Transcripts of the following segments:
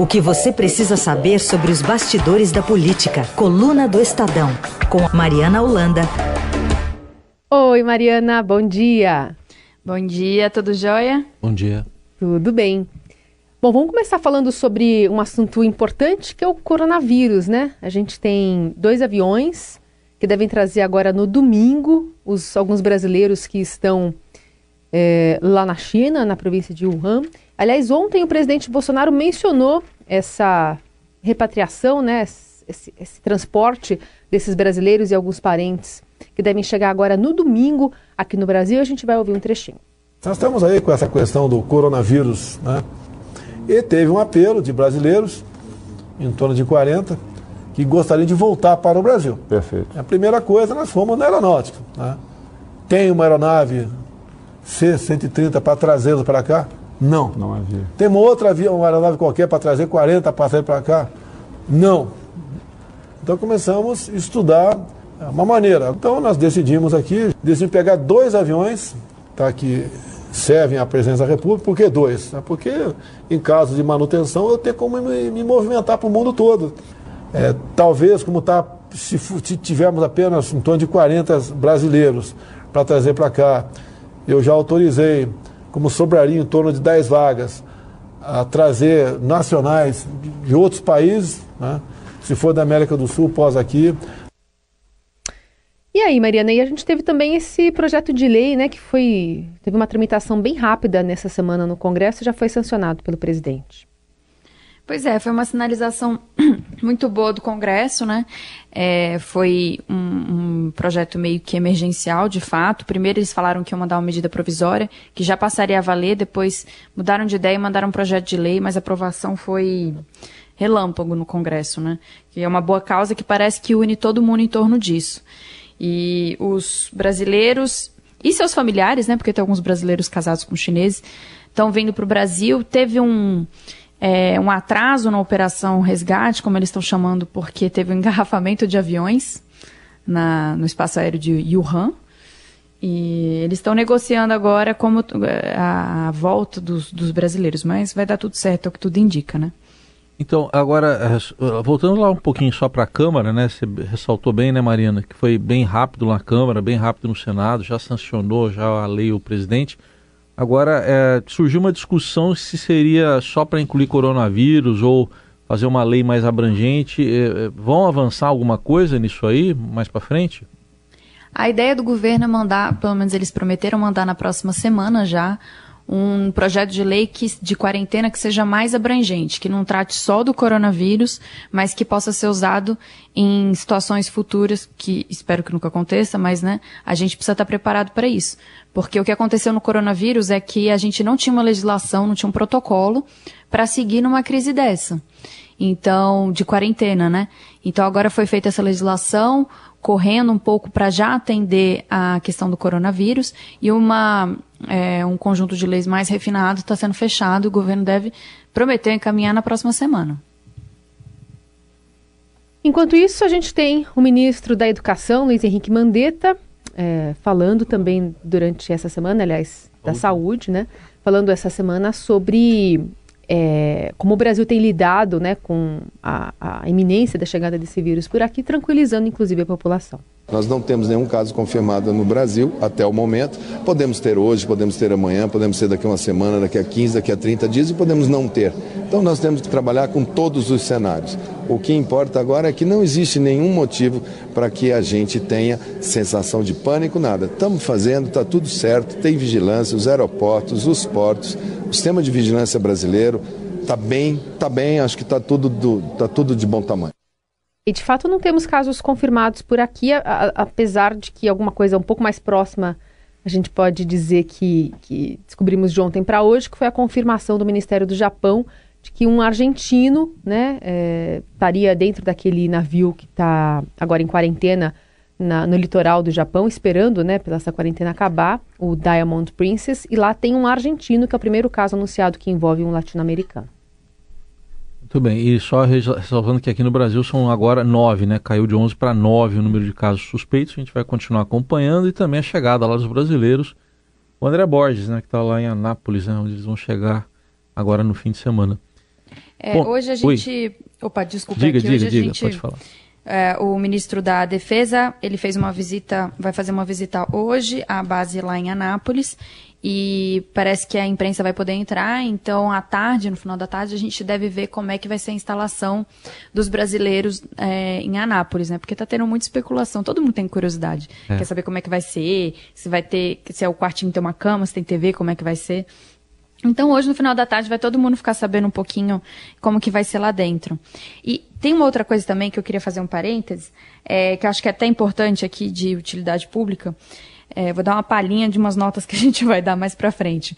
O que você precisa saber sobre os bastidores da política. Coluna do Estadão, com Mariana Holanda. Oi, Mariana, bom dia. Bom dia, tudo jóia? Bom dia. Tudo bem. Bom, vamos começar falando sobre um assunto importante que é o coronavírus, né? A gente tem dois aviões que devem trazer agora no domingo os, alguns brasileiros que estão é, lá na China, na província de Wuhan. Aliás, ontem o presidente Bolsonaro mencionou essa repatriação, né, esse, esse transporte desses brasileiros e alguns parentes que devem chegar agora no domingo aqui no Brasil. A gente vai ouvir um trechinho. Nós estamos aí com essa questão do coronavírus, né? E teve um apelo de brasileiros, em torno de 40, que gostariam de voltar para o Brasil. Perfeito. A primeira coisa, nós fomos na aeronáutica. Né? Tem uma aeronave C-130 para trazê-los para cá? Não. Não havia. Tem uma outra avião, uma aeronave qualquer para trazer 40 passageiros para cá? Não. Então começamos a estudar uma maneira. Então nós decidimos aqui, decidimos pegar dois aviões, tá, que servem à presença da República. Por que dois? É porque em caso de manutenção eu tenho como me, me movimentar para o mundo todo. É, talvez, como está, se, se tivermos apenas em torno de 40 brasileiros para trazer para cá, eu já autorizei, como sobraria em torno de 10 vagas, a trazer nacionais de outros países, né? se for da América do Sul, pós aqui. E aí, Mariana, e a gente teve também esse projeto de lei, né, que foi teve uma tramitação bem rápida nessa semana no Congresso e já foi sancionado pelo presidente. Pois é, foi uma sinalização muito boa do Congresso, né? É, foi um, um, projeto meio que emergencial, de fato. Primeiro eles falaram que iam mandar uma medida provisória, que já passaria a valer, depois mudaram de ideia e mandaram um projeto de lei, mas a aprovação foi relâmpago no Congresso, né? Que é uma boa causa que parece que une todo mundo em torno disso. E os brasileiros e seus familiares, né? Porque tem alguns brasileiros casados com chineses, estão vindo para o Brasil. Teve um é, um atraso na operação resgate, como eles estão chamando, porque teve um engarrafamento de aviões na, no espaço aéreo de Wuhan. E eles estão negociando agora como a, a volta dos, dos, brasileiros, mas vai dar tudo certo, é o que tudo indica, né? Então, agora, é, voltando lá um pouquinho só para a Câmara, né? Você ressaltou bem, né, Mariana, que foi bem rápido na Câmara, bem rápido no Senado, já sancionou já a lei o presidente. Agora, é, surgiu uma discussão se seria só para incluir coronavírus ou fazer uma lei mais abrangente. É, é vão avançar alguma coisa nisso aí mais para frente? A ideia do governo é mandar, pelo menos eles prometeram mandar na próxima semana já, um projeto de lei que, de quarentena que seja mais abrangente, que não trate só do coronavírus, mas que possa ser usado em situações futuras, que espero que nunca aconteça, mas né, a gente precisa estar preparado para isso. Porque o que aconteceu no coronavírus é que a gente não tinha uma legislação, não tinha um protocolo para seguir numa crise dessa. Então, de quarentena, né? Então agora foi feita essa legislação, correndo um pouco para já atender a questão do coronavírus e uma é, um conjunto de leis mais refinado está sendo fechado e o governo deve prometer encaminhar na próxima semana. Enquanto isso, a gente tem o ministro da Educação, Luiz Henrique Mandetta, é, falando também durante essa semana, aliás, da saúde, né? Falando essa semana sobre é, como o Brasil tem lidado né, com a, a iminência da chegada desse vírus por aqui, tranquilizando inclusive a população. Nós não temos nenhum caso confirmado no Brasil até o momento. Podemos ter hoje, podemos ter amanhã, podemos ter daqui a uma semana, daqui a 15, daqui a 30 dias e podemos não ter. Então nós temos que trabalhar com todos os cenários. O que importa agora é que não existe nenhum motivo para que a gente tenha sensação de pânico, nada. Estamos fazendo, está tudo certo, tem vigilância, os aeroportos, os portos, o sistema de vigilância brasileiro está bem, está bem, acho que está tudo, tá tudo de bom tamanho. E de fato não temos casos confirmados por aqui, a, a, apesar de que alguma coisa um pouco mais próxima a gente pode dizer que, que descobrimos de ontem para hoje, que foi a confirmação do Ministério do Japão de que um argentino né, é, estaria dentro daquele navio que está agora em quarentena na, no litoral do Japão, esperando né, pela essa quarentena acabar, o Diamond Princess, e lá tem um argentino, que é o primeiro caso anunciado que envolve um latino-americano. Muito bem, e só ressalvando que aqui no Brasil são agora nove, né? Caiu de 11 para nove o número de casos suspeitos. A gente vai continuar acompanhando e também a chegada lá dos brasileiros. O André Borges, né? Que está lá em Anápolis, né, onde eles vão chegar agora no fim de semana. É, Bom, hoje a gente. Oi. Opa, desculpa, diga, aqui. diga, hoje a diga, gente. Pode falar. É, o ministro da Defesa, ele fez uma visita, vai fazer uma visita hoje à base lá em Anápolis e parece que a imprensa vai poder entrar, então à tarde, no final da tarde, a gente deve ver como é que vai ser a instalação dos brasileiros é, em Anápolis, né? Porque está tendo muita especulação, todo mundo tem curiosidade, é. quer saber como é que vai ser, se vai ter, se é o quartinho tem uma cama, se tem TV, como é que vai ser. Então hoje, no final da tarde, vai todo mundo ficar sabendo um pouquinho como que vai ser lá dentro. E tem uma outra coisa também que eu queria fazer um parênteses, é, que eu acho que é até importante aqui de utilidade pública, é, vou dar uma palhinha de umas notas que a gente vai dar mais para frente,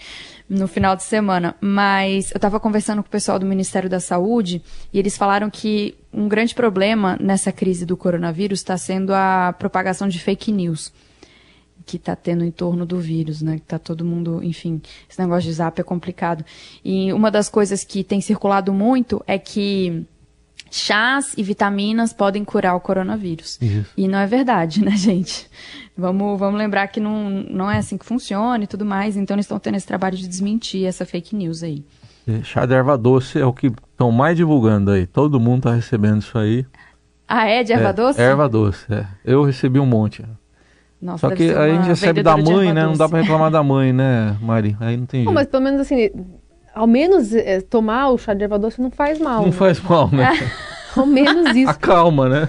no final de semana. Mas eu estava conversando com o pessoal do Ministério da Saúde e eles falaram que um grande problema nessa crise do coronavírus está sendo a propagação de fake news que está tendo em torno do vírus, né? Que tá todo mundo, enfim, esse negócio de zap é complicado. E uma das coisas que tem circulado muito é que chás e vitaminas podem curar o coronavírus. Isso. E não é verdade, né, gente? Vamos, vamos lembrar que não, não é assim que funciona e tudo mais. Então eles estão tendo esse trabalho de desmentir essa fake news aí. É, chá de erva doce é o que estão mais divulgando aí. Todo mundo está recebendo isso aí. Ah, é? De erva é, doce? Erva doce, é. Eu recebi um monte. Nossa, Só que a gente recebe da mãe, né? Não dá para reclamar da mãe, né, Mari? Aí não tem jeito. mas pelo menos assim, ao menos é, tomar o chá de erva doce não faz mal. Não né? faz mal, né? ao menos isso. Acalma, né?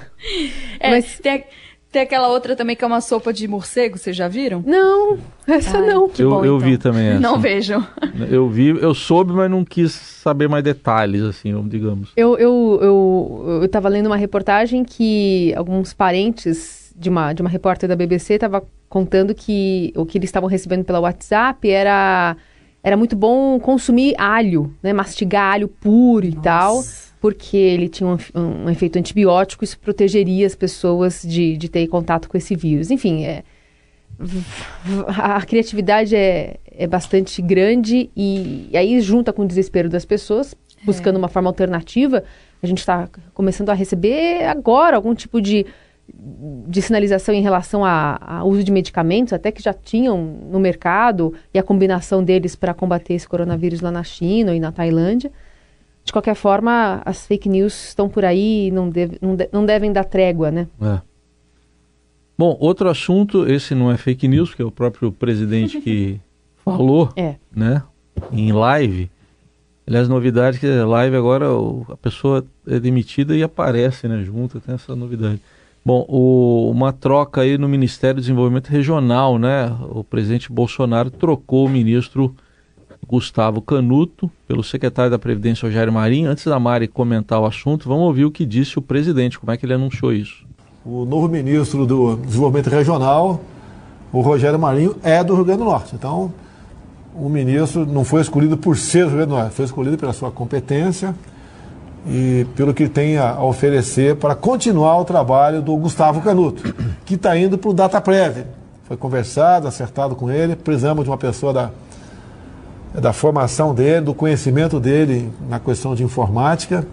É, mas tem, tem aquela outra também que é uma sopa de morcego, vocês já viram? Não, essa Ai, não. Eu, bom, eu então. vi também essa. Não vejam. Eu vi, eu soube, mas não quis saber mais detalhes, assim, digamos. Eu, eu, eu, eu tava lendo uma reportagem que alguns parentes de uma, de uma repórter da BBC tava contando que o que eles estavam recebendo pela WhatsApp era era muito bom consumir alho, né? Mastigar alho puro e Nossa. tal porque ele tinha um, um, efeito antibiótico, isso protegeria as pessoas de, de ter contato com esse vírus. Enfim, é, a criatividade é, é bastante grande e, e, aí junta com o desespero das pessoas, buscando é. uma forma alternativa. A gente está começando a receber agora algum tipo de, de sinalização em relação ao uso de medicamentos, até que já tinham no mercado, e a combinação deles para combater esse coronavírus lá na China e na Tailândia. De qualquer forma, as fake news estão por aí e não, deve, não, de, não devem dar trégua, né? É. Bom, outro assunto, esse não é fake news, porque é o próprio presidente que falou, é. né, em live. Aliás, novidade que live agora a pessoa é demitida e aparece, né, junto, tem essa novidade. Bom, o, uma troca aí no Ministério do Desenvolvimento Regional, né? O presidente Bolsonaro trocou o ministro Gustavo Canuto, pelo secretário da Previdência Rogério Marinho. Antes da Mari comentar o assunto, vamos ouvir o que disse o presidente, como é que ele anunciou isso. O novo ministro do Desenvolvimento Regional, o Rogério Marinho, é do Rio Grande do Norte. Então, o ministro não foi escolhido por ser do Rio Grande do Norte, foi escolhido pela sua competência e pelo que tem a oferecer para continuar o trabalho do Gustavo Canuto, que está indo para o DataPrev. Foi conversado, acertado com ele, precisamos de uma pessoa da da formação dele, do conhecimento dele na questão de informática.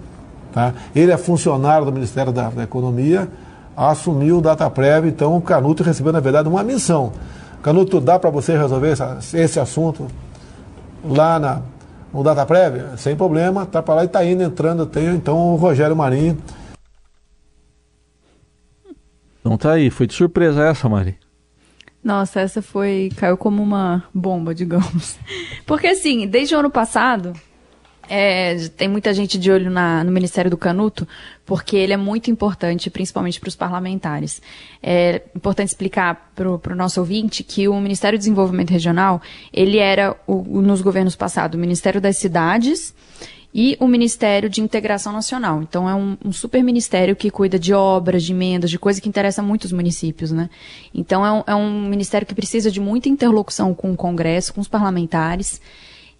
Tá? Ele é funcionário do Ministério da, da Economia, assumiu o DataPrev, então o Canuto recebeu, na verdade, uma missão. Canuto, dá para você resolver essa, esse assunto lá na, no DataPrev? Sem problema, tá para lá e está indo, entrando. Tenho então o Rogério Marinho. Então tá aí, foi de surpresa essa, Mari. Nossa, essa foi. caiu como uma bomba, digamos. Porque assim, desde o ano passado, é, tem muita gente de olho na, no Ministério do Canuto, porque ele é muito importante, principalmente para os parlamentares. É importante explicar para o nosso ouvinte que o Ministério do Desenvolvimento Regional, ele era, o, nos governos passados, o Ministério das Cidades e o Ministério de Integração Nacional. Então é um, um, super ministério que cuida de obras, de emendas, de coisa que interessa muito os municípios, né? Então é um, é um ministério que precisa de muita interlocução com o Congresso, com os parlamentares.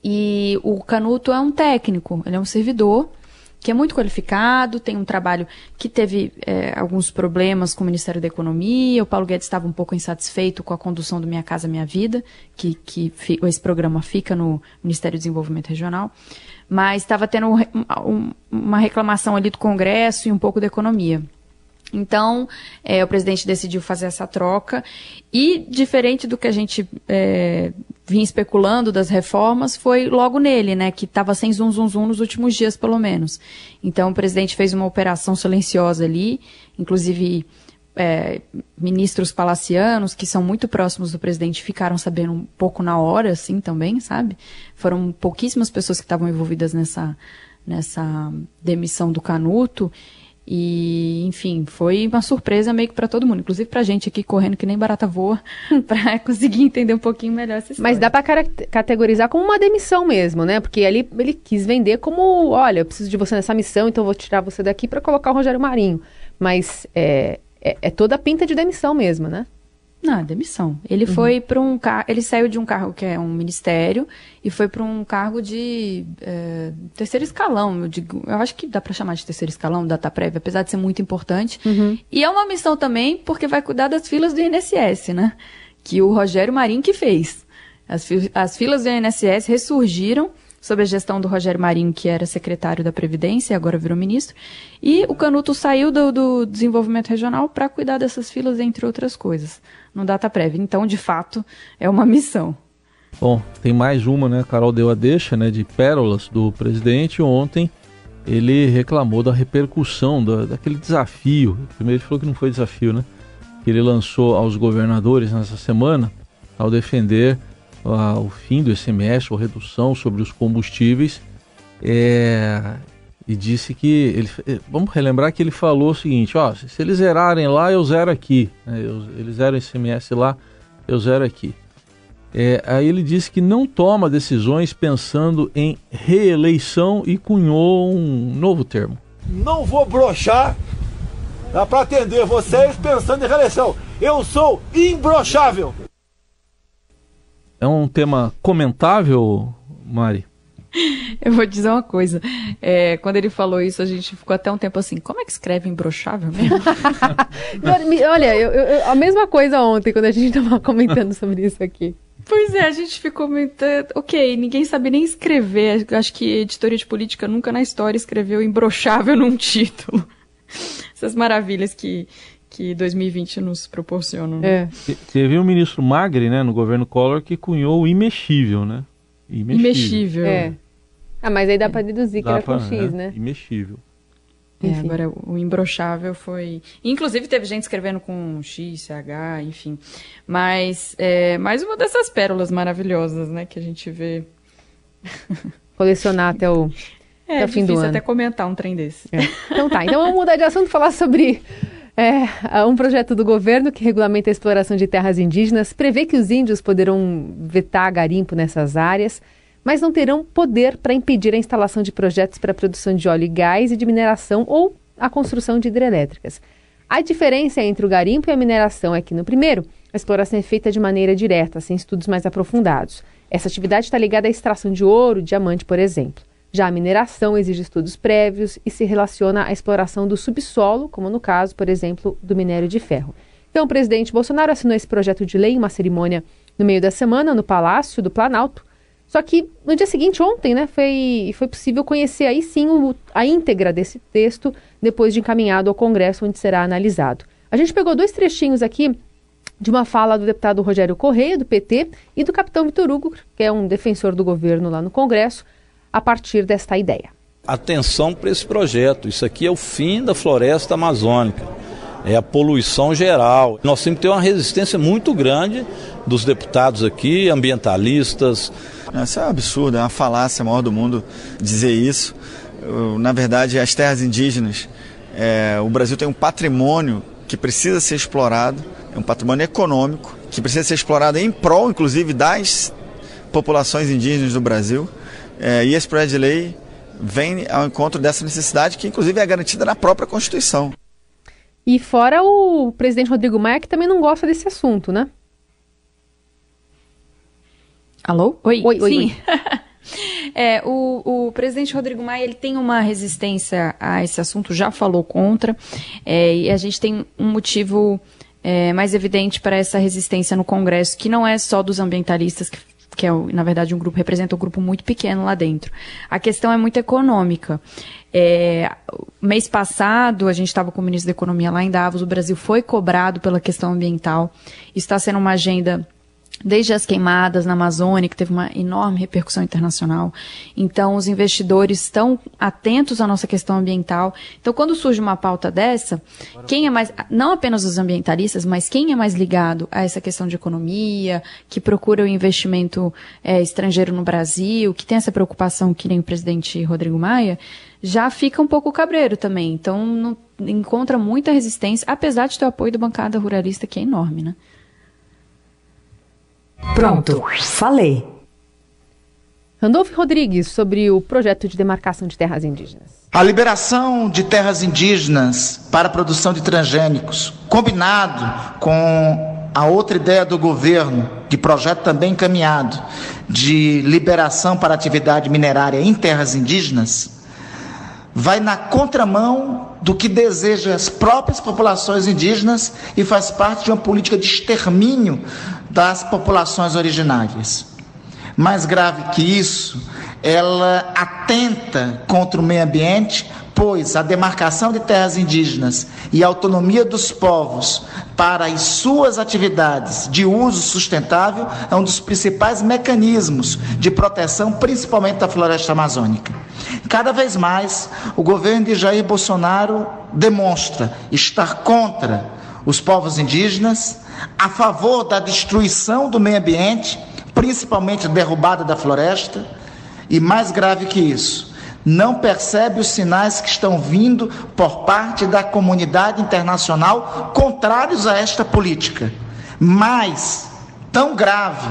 E o Canuto é um técnico, ele é um servidor que é muito qualificado, tem um trabalho que teve é, alguns problemas com o Ministério da Economia. O Paulo Guedes estava um pouco insatisfeito com a condução do Minha Casa Minha Vida, que, que esse programa fica no Ministério do Desenvolvimento Regional mas estava tendo um, uma reclamação ali do Congresso e um pouco da economia. Então, é, o presidente decidiu fazer essa troca e, diferente do que a gente é, vinha especulando das reformas, foi logo nele, né, que estava sem zum zum zum nos últimos dias, pelo menos. Então, o presidente fez uma operação silenciosa ali, inclusive é, ministros palacianos que são muito próximos do presidente ficaram sabendo um pouco na hora, assim, também, sabe? Foram pouquíssimas pessoas que estavam envolvidas nessa, nessa demissão do Canuto. E, enfim, foi uma surpresa meio que para todo mundo, inclusive pra gente aqui correndo que nem barata voa, para conseguir entender um pouquinho melhor essa história. Mas dá para categorizar como uma demissão mesmo, né? Porque ali ele quis vender como, olha, eu preciso de você nessa missão, então eu vou tirar você daqui para colocar o Rogério Marinho. Mas é, é, é toda a pinta de demissão mesmo, né? Não, demissão. Ele uhum. foi para um cargo. Ele saiu de um cargo que é um ministério e foi para um cargo de é, terceiro escalão. Eu, digo, eu acho que dá para chamar de terceiro escalão, data prévia, apesar de ser muito importante. Uhum. E é uma missão também porque vai cuidar das filas do INSS, né? Que o Rogério Marinho que fez. As, as filas do INSS ressurgiram sob a gestão do Rogério Marinho, que era secretário da Previdência e agora virou ministro. E o Canuto saiu do, do desenvolvimento regional para cuidar dessas filas, entre outras coisas, no data prévia. Então, de fato, é uma missão. Bom, tem mais uma, né? Carol deu a deixa, né, de pérolas do presidente. Ontem ele reclamou da repercussão da, daquele desafio. Primeiro ele falou que não foi desafio, né? Que ele lançou aos governadores nessa semana ao defender o fim do ICMS ou redução sobre os combustíveis é, e disse que ele, eh, vamos relembrar que ele falou o seguinte, ó, se eles zerarem lá eu zero aqui, né, eu, eles zeram ICMS lá eu zero aqui. É, aí ele disse que não toma decisões pensando em reeleição e cunhou um novo termo. Não vou brochar para atender vocês pensando em reeleição. Eu sou imbrochável. É um tema comentável, Mari? Eu vou dizer uma coisa. É, quando ele falou isso, a gente ficou até um tempo assim, como é que escreve imbrochável mesmo? Olha, eu, eu, a mesma coisa ontem, quando a gente estava comentando sobre isso aqui. Pois é, a gente ficou muito. Ok, ninguém sabe nem escrever. Acho que editoria de política nunca na história escreveu imbrochável num título. Essas maravilhas que, que 2020 nos proporciona. Né? É. Teve um ministro Magre, né, no governo Collor, que cunhou o imexível, né? Imexível. imexível. É. Ah, mas aí dá para deduzir dá que era pra, com X, é, né? Imexível. É, agora o imbrochável foi. Inclusive teve gente escrevendo com X, CH, enfim. Mas é mais uma dessas pérolas maravilhosas, né, que a gente vê. Colecionar até o, é, até o fim do ano. até comentar um trem desse. É. Então tá, então vamos mudar de assunto e falar sobre é, um projeto do governo que regulamenta a exploração de terras indígenas prevê que os índios poderão vetar garimpo nessas áreas, mas não terão poder para impedir a instalação de projetos para a produção de óleo e gás e de mineração ou a construção de hidrelétricas. A diferença entre o garimpo e a mineração é que, no primeiro, a exploração é feita de maneira direta, sem estudos mais aprofundados. Essa atividade está ligada à extração de ouro, diamante, por exemplo. Já a mineração exige estudos prévios e se relaciona à exploração do subsolo, como no caso, por exemplo, do minério de ferro. Então, o presidente Bolsonaro assinou esse projeto de lei em uma cerimônia no meio da semana no Palácio do Planalto. Só que no dia seguinte, ontem, né, foi, foi possível conhecer aí sim o, a íntegra desse texto depois de encaminhado ao Congresso, onde será analisado. A gente pegou dois trechinhos aqui de uma fala do deputado Rogério Correia, do PT, e do capitão Vitor Hugo, que é um defensor do governo lá no Congresso, a partir desta ideia. Atenção para esse projeto. Isso aqui é o fim da floresta amazônica. É a poluição geral. Nós temos que ter uma resistência muito grande dos deputados aqui, ambientalistas. Isso é um absurdo, é uma falácia maior do mundo dizer isso. Na verdade, as terras indígenas, é, o Brasil tem um patrimônio que precisa ser explorado, é um patrimônio econômico que precisa ser explorado em prol, inclusive, das populações indígenas do Brasil. É, e esse projeto de lei vem ao encontro dessa necessidade, que inclusive é garantida na própria Constituição. E fora o presidente Rodrigo Maia, que também não gosta desse assunto, né? Alô? Oi, oi, oi. Sim. Oi. é, o, o, presidente Rodrigo Maia ele tem uma resistência a esse assunto, já falou contra, é, e a gente tem um motivo é, mais evidente para essa resistência no Congresso, que não é só dos ambientalistas que que é, na verdade, um grupo, representa um grupo muito pequeno lá dentro. A questão é muito econômica. É, mês passado, a gente estava com o ministro da Economia lá em Davos, o Brasil foi cobrado pela questão ambiental. Está sendo uma agenda desde as queimadas na Amazônia, que teve uma enorme repercussão internacional. Então, os investidores estão atentos à nossa questão ambiental. Então, quando surge uma pauta dessa, quem é mais, não apenas os ambientalistas, mas quem é mais ligado a essa questão de economia, que procura o investimento é, estrangeiro no Brasil, que tem essa preocupação, que nem o presidente Rodrigo Maia, já fica um pouco cabreiro também. Então, não, encontra muita resistência, apesar de ter o apoio da bancada ruralista, que é enorme, né? Pronto, falei. Randolfo Rodrigues, sobre o projeto de demarcação de terras indígenas. A liberação de terras indígenas para a produção de transgênicos, combinado com a outra ideia do governo, de projeto também encaminhado, de liberação para atividade minerária em terras indígenas, vai na contramão do que desejam as próprias populações indígenas e faz parte de uma política de extermínio das populações originárias. Mais grave que isso, ela atenta contra o meio ambiente, pois a demarcação de terras indígenas e a autonomia dos povos para as suas atividades de uso sustentável é um dos principais mecanismos de proteção, principalmente da floresta amazônica. Cada vez mais, o governo de Jair Bolsonaro demonstra estar contra os povos indígenas, a favor da destruição do meio ambiente, principalmente derrubada da floresta, e mais grave que isso, não percebe os sinais que estão vindo por parte da comunidade internacional contrários a esta política. Mais tão grave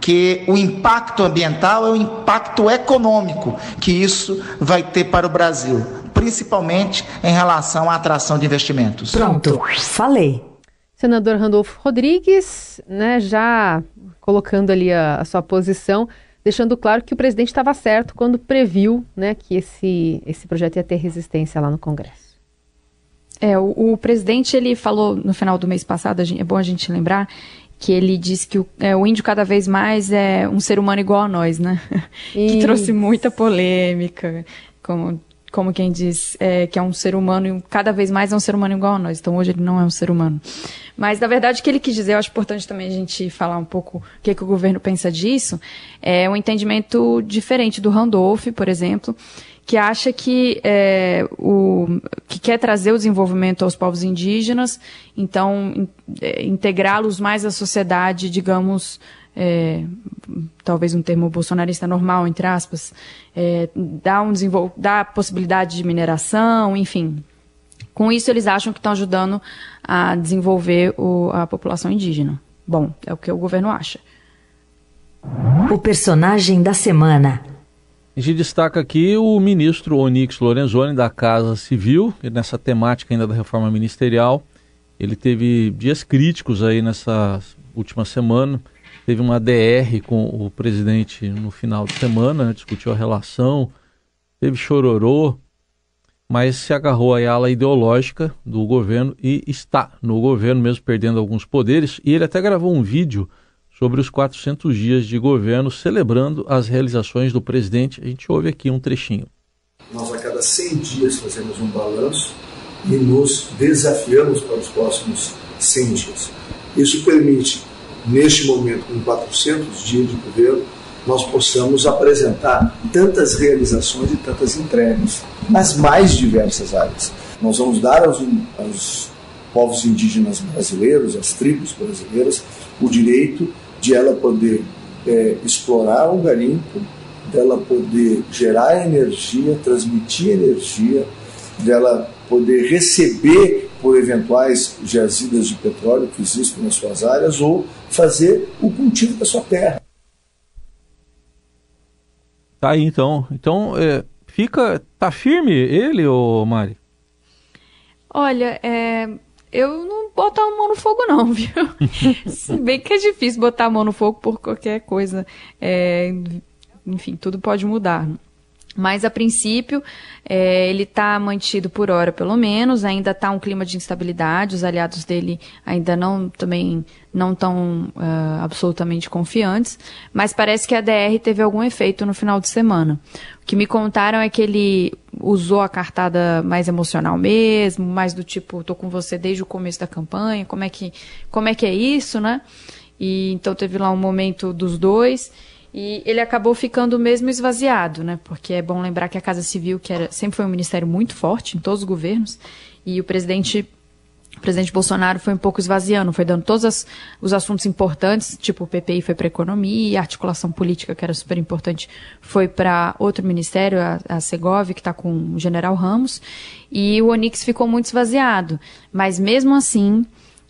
que o impacto ambiental é o impacto econômico que isso vai ter para o Brasil, principalmente em relação à atração de investimentos. Pronto, falei. Senador Randolfo Rodrigues, né, já colocando ali a, a sua posição, deixando claro que o presidente estava certo quando previu né, que esse, esse projeto ia ter resistência lá no Congresso. É, o, o presidente ele falou no final do mês passado, é bom a gente lembrar, que ele disse que o, é, o, índio cada vez mais é um ser humano igual a nós, né? que trouxe muita polêmica, como, como quem diz é, que é um ser humano cada vez mais é um ser humano igual a nós. Então hoje ele não é um ser humano. Mas na verdade o que ele quis dizer, eu acho importante também a gente falar um pouco o que, que o governo pensa disso, é um entendimento diferente do Randolph, por exemplo, que acha que, é, o, que quer trazer o desenvolvimento aos povos indígenas, então in, é, integrá-los mais à sociedade, digamos, é, talvez um termo bolsonarista normal, entre aspas, é, dá, um dá possibilidade de mineração, enfim. Com isso, eles acham que estão ajudando a desenvolver o, a população indígena. Bom, é o que o governo acha. O personagem da semana. A gente destaca aqui o ministro Onyx Lorenzoni da Casa Civil, e nessa temática ainda da reforma ministerial. Ele teve dias críticos aí nessa última semana. Teve uma DR com o presidente no final de semana, né, discutiu a relação, teve chororô, mas se agarrou à ala ideológica do governo e está no governo, mesmo perdendo alguns poderes. E ele até gravou um vídeo sobre os 400 dias de governo, celebrando as realizações do presidente. A gente ouve aqui um trechinho. Nós, a cada 100 dias, fazemos um balanço e nos desafiamos para os próximos 100 dias. Isso permite, neste momento, com 400 dias de governo, nós possamos apresentar tantas realizações e tantas entregas nas mais diversas áreas. Nós vamos dar aos, aos povos indígenas brasileiros, às tribos brasileiras, o direito de ela poder é, explorar o garimpo, dela poder gerar energia, transmitir energia, dela poder receber por eventuais jazidas de petróleo que existem nas suas áreas ou fazer o cultivo da sua terra. Tá aí então. Então, é, fica. Tá firme ele, ô Mari? Olha, é, eu não boto a mão no fogo, não, viu? Se bem que é difícil botar a mão no fogo por qualquer coisa. É, enfim, tudo pode mudar. Mas, a princípio, é, ele está mantido por hora, pelo menos. Ainda está um clima de instabilidade. Os aliados dele ainda não também não estão uh, absolutamente confiantes. Mas parece que a DR teve algum efeito no final de semana. O que me contaram é que ele usou a cartada mais emocional mesmo, mais do tipo, tô com você desde o começo da campanha. Como é que, como é, que é isso, né? E então teve lá um momento dos dois. E ele acabou ficando mesmo esvaziado, né? Porque é bom lembrar que a Casa Civil, que era, sempre foi um ministério muito forte em todos os governos, e o presidente o presidente Bolsonaro foi um pouco esvaziando, foi dando todos as, os assuntos importantes, tipo o PPI foi para economia, a articulação política, que era super importante, foi para outro ministério, a, a Segov, que está com o general Ramos, e o Onix ficou muito esvaziado. Mas mesmo assim,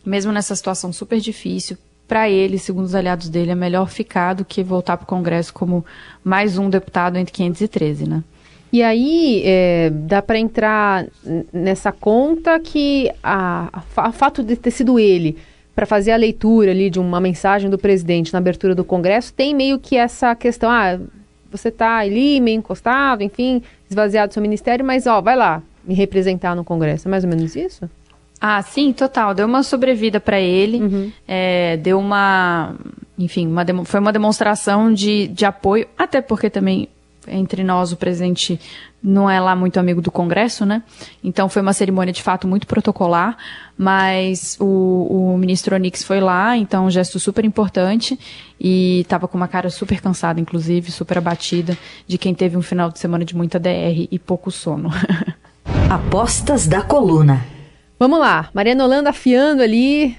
mesmo nessa situação super difícil, para ele, segundo os aliados dele, é melhor ficar do que voltar para o Congresso como mais um deputado entre 513, né? E aí é, dá para entrar nessa conta que a, a, fato de ter sido ele para fazer a leitura ali de uma mensagem do presidente na abertura do Congresso tem meio que essa questão, ah, você está ali meio encostado, enfim, esvaziado do seu ministério, mas ó, vai lá me representar no Congresso. É mais ou menos isso? Ah, sim, total. Deu uma sobrevida para ele, uhum. é, deu uma, enfim, uma foi uma demonstração de, de apoio, até porque também entre nós o presidente não é lá muito amigo do Congresso, né? Então foi uma cerimônia de fato muito protocolar, mas o, o ministro Onix foi lá, então um gesto super importante e estava com uma cara super cansada, inclusive, super abatida, de quem teve um final de semana de muita DR e pouco sono. Apostas da coluna. Vamos lá, Mariana Holanda afiando ali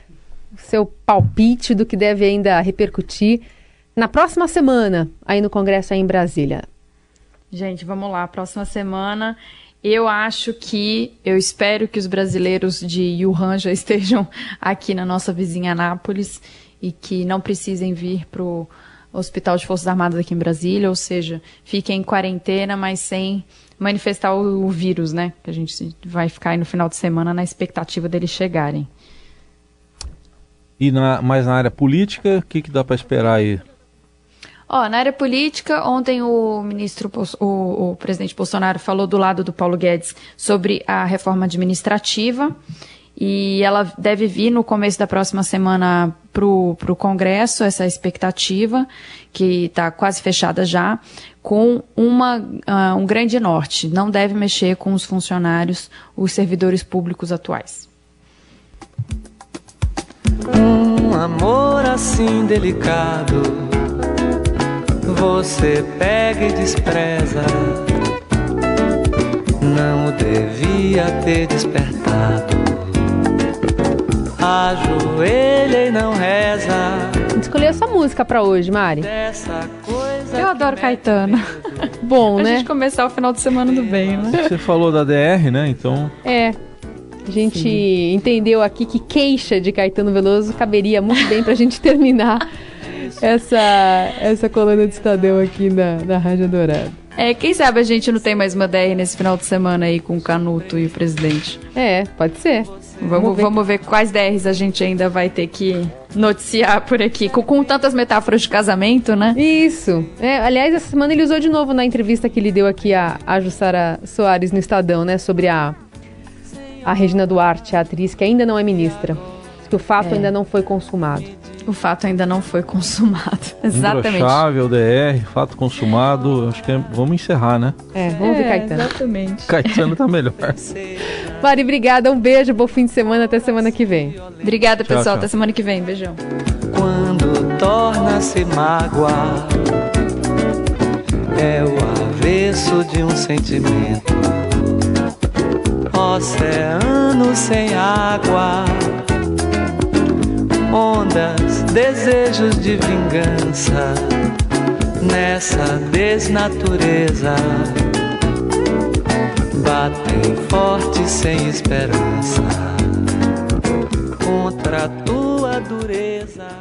o seu palpite do que deve ainda repercutir na próxima semana aí no Congresso aí em Brasília. Gente, vamos lá, próxima semana eu acho que, eu espero que os brasileiros de Wuhan já estejam aqui na nossa vizinha Anápolis e que não precisem vir para o Hospital de Forças Armadas aqui em Brasília, ou seja, fiquem em quarentena, mas sem manifestar o, o, vírus, né? Que a gente vai ficar aí no final de semana na expectativa deles chegarem. E na, mais na área política, o que, que dá para esperar aí? Ó, na área política, ontem o ministro, o, o, presidente Bolsonaro falou do lado do Paulo Guedes sobre a reforma administrativa e ela deve vir no começo da próxima semana para o Congresso, essa expectativa, que está quase fechada já, com uma, uh, um grande norte. Não deve mexer com os funcionários, os servidores públicos atuais. Um amor assim delicado, você pega e despreza. Não devia ter despertado ajoelha e não reza. A gente escolheu essa música para hoje, Mari. Eu adoro Caetano. Bom, né? A gente começar o final de semana do bem, né? Você falou da DR, né? Então. É. A gente Sim. entendeu aqui que queixa de Caetano Veloso caberia muito bem pra gente terminar essa, essa coluna de Estadão aqui na, na Rádio Dourado. É, quem sabe a gente não tem mais uma DR nesse final de semana aí com o Canuto e o presidente. É, pode ser. Vamos, ver. vamos ver quais DRs a gente ainda vai ter que noticiar por aqui, com, com tantas metáforas de casamento, né? Isso. É, aliás, essa semana ele usou de novo na entrevista que ele deu aqui a, a Jussara Soares no Estadão, né? Sobre a, a Regina Duarte, a atriz que ainda não é ministra. Que o fato é. ainda não foi consumado o fato ainda não foi consumado. Exatamente. Chave, DR, fato consumado. Acho que é, vamos encerrar, né? É, vamos é, ver Caetano. Exatamente. Caetano tá melhor. Mari, obrigada. Um beijo, bom fim de semana. Até semana que vem. Obrigada, pessoal. Tchau, tchau. Até semana que vem. Beijão. Quando torna-se mágoa, é o avesso de um sentimento. Oceano sem água ondas, desejos de vingança nessa desnatureza. Batem forte sem esperança contra a tua dureza.